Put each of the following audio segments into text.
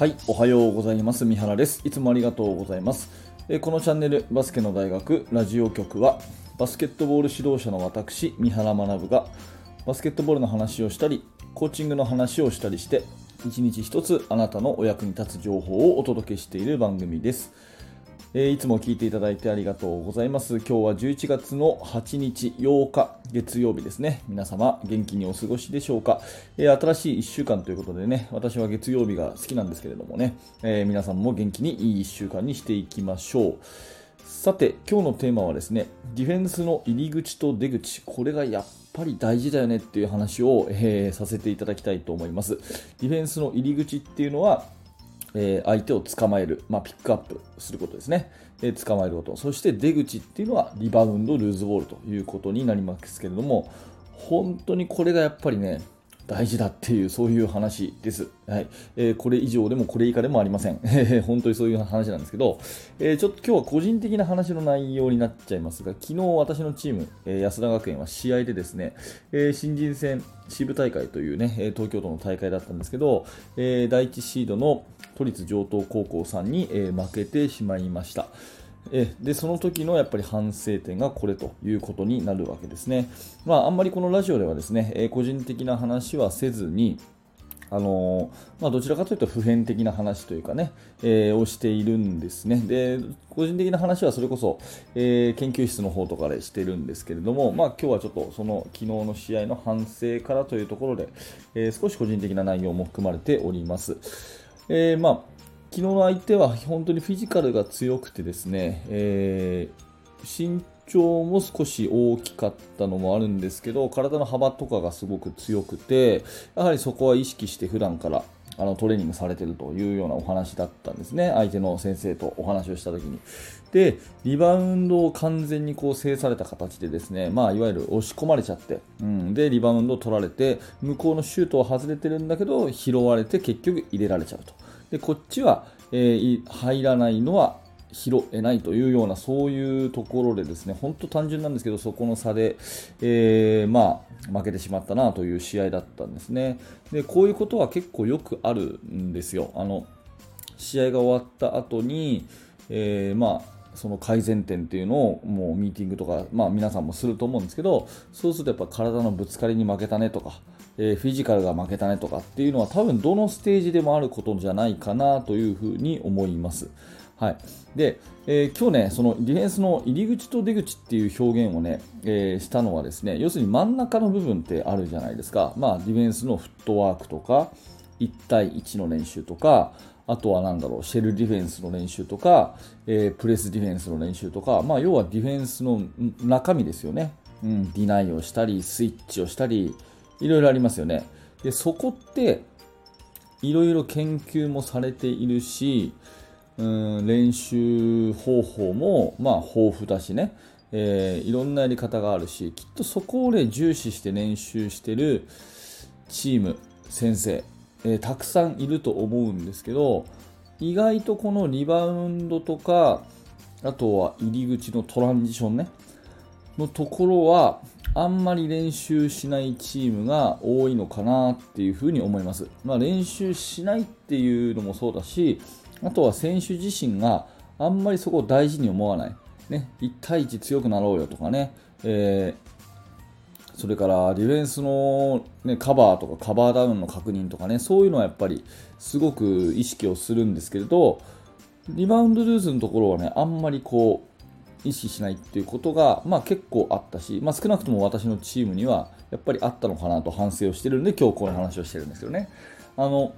はい、おはようございます。三原です。いつもありがとうございます。えこのチャンネル、バスケの大学ラジオ局は、バスケットボール指導者の私、三原学が、バスケットボールの話をしたり、コーチングの話をしたりして、一日一つあなたのお役に立つ情報をお届けしている番組です。えーいつも聞いていただいてありがとうございます。今日は11月の8日8日月曜日ですね。皆様元気にお過ごしでしょうか、えー新しい1週間ということでね、私は月曜日が好きなんですけれどもね、えー皆さんも元気にいい1週間にしていきましょう。さて、今日のテーマはですね、ディフェンスの入り口と出口、これがやっぱり大事だよねっていう話を、えーさせていただきたいと思います。ディフェンスの入り口っていうのは、え相手を捕まえる、まあ、ピックアップすることですね、え捕まえること、そして出口っていうのはリバウンド、ルーズボールということになりますけれども、本当にこれがやっぱりね、大事だっていう、そういう話です。はいえーこれ以上でもこれ以下でもありません。本当にそういう話なんですけど、えーちょっと今日は個人的な話の内容になっちゃいますが、昨日私のチーム、えー安田学園は試合でですね、えー新人戦支部大会というね、え東京都の大会だったんですけど、えー第1シードの都立城東高校さんに、えー負けてしまいました。えでその時のやっぱり反省点がこれということになるわけですね。まあ、あんまりこのラジオではですね、え個人的な話はせずに、あのまあ、どちらかというと普遍的な話というかね、えーをしているんですね。で、個人的な話はそれこそ、えー研究室の方とかでしてるんですけれども、まあ、今日はちょっとその昨日の試合の反省からというところで、えー少し個人的な内容も含まれております。えまあ昨日の相手は本当にフィジカルが強くてですね、えー身長も少し大きかったのもあるんですけど、体の幅とかがすごく強くて、やはりそこは意識して普段からあのトレーニングされているというようなお話だったんですね、相手の先生とお話をしたときに。で、リバウンドを完全にこう制された形でですね、まあ、いわゆる押し込まれちゃって、うん、で、リバウンドを取られて、向こうのシュートは外れてるんだけど、拾われて結局入れられちゃうと。で、こっちは、えー入らないのは拾えないというような、そういうところでですね、本当単純なんですけど、そこの差で、えーまあ、負けてしまったなという試合だったんですね。で、こういうことは結構よくあるんですよ。あの、試合が終わった後に、えーまあ、その改善点っていうのをもうミーティングとか、まあ、皆さんもすると思うんですけどそうするとやっぱ体のぶつかりに負けたねとか、えフィジカルが負けたねとかっていうのは多分どのステージでもあることじゃないかなというふうに思います。はい、で、えー今日ね、そのディフェンスの入り口と出口っていう表現をね、えーしたのはですね、要するに真ん中の部分ってあるじゃないですか。まあ、ディフェンスのフットワークとか、1対1の練習とか、あとはなんだろう、シェルディフェンスの練習とか、えープレスディフェンスの練習とか、まあ、要はディフェンスの中身ですよね。うん、ディナイをしたり、スイッチをしたり、いろいろありますよね。で、そこって、いろいろ研究もされているし、うん練習方法もまあ豊富だしね、えーいろんなやり方があるしきっとそこを、ね、重視して練習してるチーム先生、えーたくさんいると思うんですけど意外とこのリバウンドとかあとは入り口のトランジションねのところはあんまり練習しないチームが多いのかなっていうふうに思います。まあ、練習しないっていうのもそうだし、あとは選手自身があんまりそこを大事に思わない。ね、1対1強くなろうよとかね、えーそれからディフェンスの、ね、カバーとかカバーダウンの確認とかね、そういうのはやっぱりすごく意識をするんですけれど、リバウンドルーズのところはね、あんまりこう、意識しないっていうことが、まあ、結構あったし、まあ、少なくとも私のチームにはやっぱりあったのかなと反省をしてるんで今日こういう話をしてるんですけどね。あの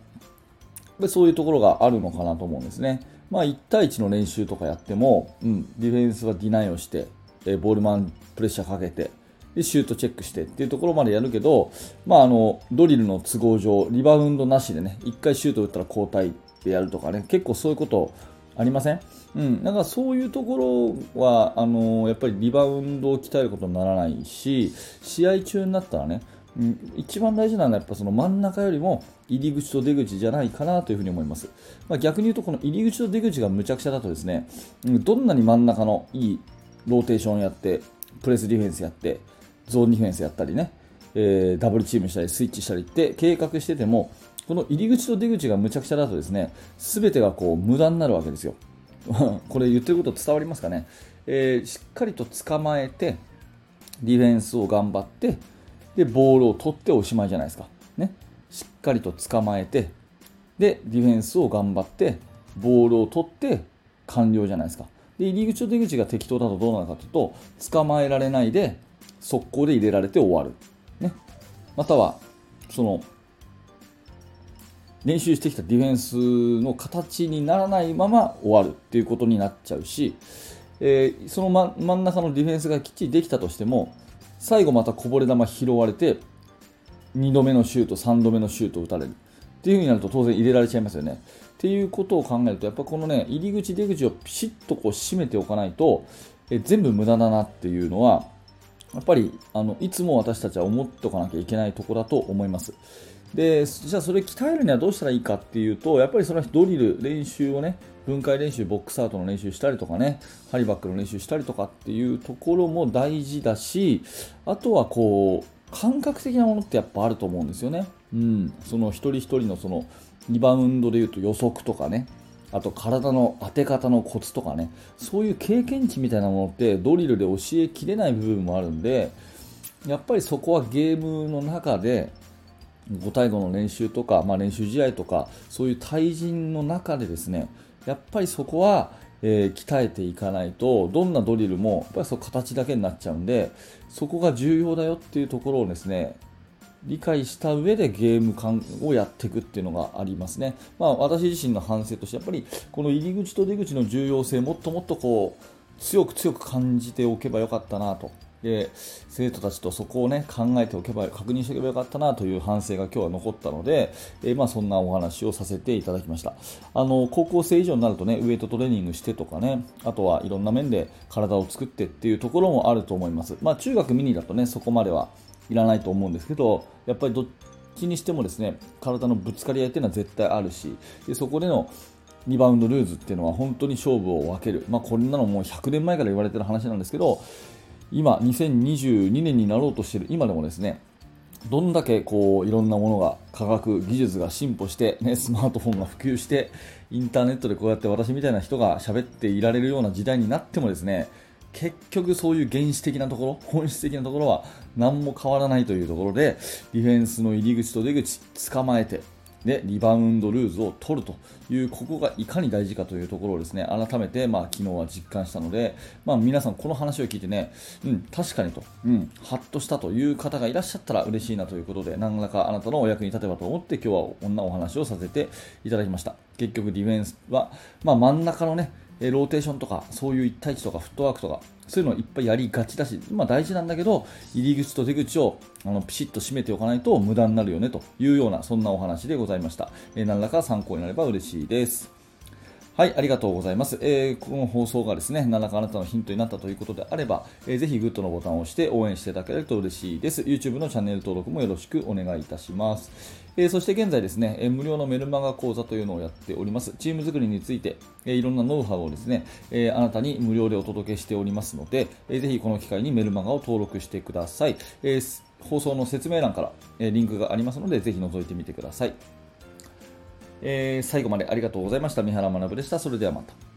そういうところがあるのかなと思うんですね、まあ、1対1の練習とかやっても、うん、ディフェンスはディナイをしてえボールマンプレッシャーかけてでシュートチェックしてっていうところまでやるけど、まあ、あのドリルの都合上リバウンドなしでね1回シュート打ったら交代でやるとかね結構そういうことをありません？うん、だかそういうところはあのやっぱりリバウンドを鍛えることにならないし試合中になったらね、うん、一番大事なのはやっぱその真ん中よりも入り口と出口じゃないかなというふうに思います、まあ、逆に言うとこの入り口と出口がむちゃくちゃだとですね、うん、どんなに真ん中のいいローテーションやってプレスディフェンスやってゾーンディフェンスやったりねえーダブルチームしたりスイッチしたりって計画しててもこの入り口と出口がむちゃくちゃだとですね、全てがこう無駄になるわけですよ。これ言ってること伝わりますかね、えー、しっかりと捕まえて、ディフェンスを頑張って、で、ボールを取っておしまいじゃないですか。ね？しっかりと捕まえて、で、ディフェンスを頑張って、ボールを取って完了じゃないですか。で、入り口と出口が適当だとどうなるかというと、捕まえられないで、速攻で入れられて終わる。ね？または、その、練習してきたディフェンスの形にならないまま終わるっていうことになっちゃうし、えー、その真真ん中のディフェンスがきっちりできたとしても最後またこぼれ球拾われて2度目のシュート3度目のシュートを打たれるっていう風になると当然入れられちゃいますよね。っていうことを考えるとやっぱこのね入り口出口をピシッとこう締めておかないとえ全部無駄だなっていうのはやっぱりあのいつも私たちは思っておかなきゃいけないところだと思います。でじゃあそれ鍛えるにはどうしたらいいかっていうとやっぱりそのドリル練習をね分解練習ボックスアウトの練習したりとかねハリバックの練習したりとかっていうところも大事だしあとはこう感覚的なものってやっぱあると思うんですよね。うん、その一人一人のそのリバウンドでいうと予測とかねあと体の当て方のコツとかねそういう経験値みたいなものってドリルで教えきれない部分もあるんでやっぱりそこはゲームの中で5対5の練習とか、まあ、練習試合とかそういう対人の中でですねやっぱりそこは、えー、鍛えていかないとどんなドリルもやっぱりそ形だけになっちゃうんでそこが重要だよっていうところをですね理解した上でゲーム感をやっていくっていうのがありますね。まあ、私自身の反省としてやっぱりこの入り口と出口の重要性もっともっとこう強く強く感じておけばよかったなとで生徒たちとそこを、ね、考えておけば確認しておけばよかったなという反省が今日は残ったので、えー、まあ、そんなお話をさせていただきました。あの高校生以上になると、ね、ウエイトトレーニングしてとかねあとはいろんな面で体を作ってっていうところもあると思います、まあ、中学ミニだと、ね、そこまではいらないと思うんですけどやっぱりどっちにしてもですね体のぶつかり合いっていうのは絶対あるしでそこでのリバウンドルーズっていうのは本当に勝負を分ける、まあ、こんなのもう100年前から言われてる話なんですけど今、2022年になろうとしている。今でもですね、どんだけこういろんなものが科学技術が進歩して、ね、スマートフォンが普及してインターネットでこうやって私みたいな人が喋っていられるような時代になってもですね結局そういう原始的なところ本質的なところは何も変わらないというところでディフェンスの入り口と出口捕まえてでリバウンドルーズを取るというここがいかに大事かというところをですね改めて、まあ、昨日は実感したので、まあ、皆さんこの話を聞いてね、うん、確かにと、うん、ハッとしたという方がいらっしゃったら嬉しいなということで何らかあなたのお役に立てばと思って今日はこんなお話をさせていただきました。結局ディフェンスは、まあ、真ん中のねローテーションとかそういう1対1とかフットワークとかそういうのをいっぱいやりがちだし、まあ、大事なんだけど入り口と出口をあのピシッと締めておかないと無駄になるよねというようなそんなお話でございました、えー、何らか参考になれば嬉しいですはい、ありがとうございます。えー、この放送がですね、何らかあなたのヒントになったということであれば、えー、ぜひグッドのボタンを押して応援していただけると嬉しいです。YouTube のチャンネル登録もよろしくお願いいたします。えー、そして現在ですね、え無料のメルマガ講座というのをやっております。チーム作りについて、えいろんなノウハウをですね、えあなたに無料でお届けしておりますので、えぜひこの機会にメルマガを登録してください。え放送の説明欄から、えリンクがありますので、ぜひ覗いてみてください。えー、最後までありがとうございました。三原学でした。それではまた。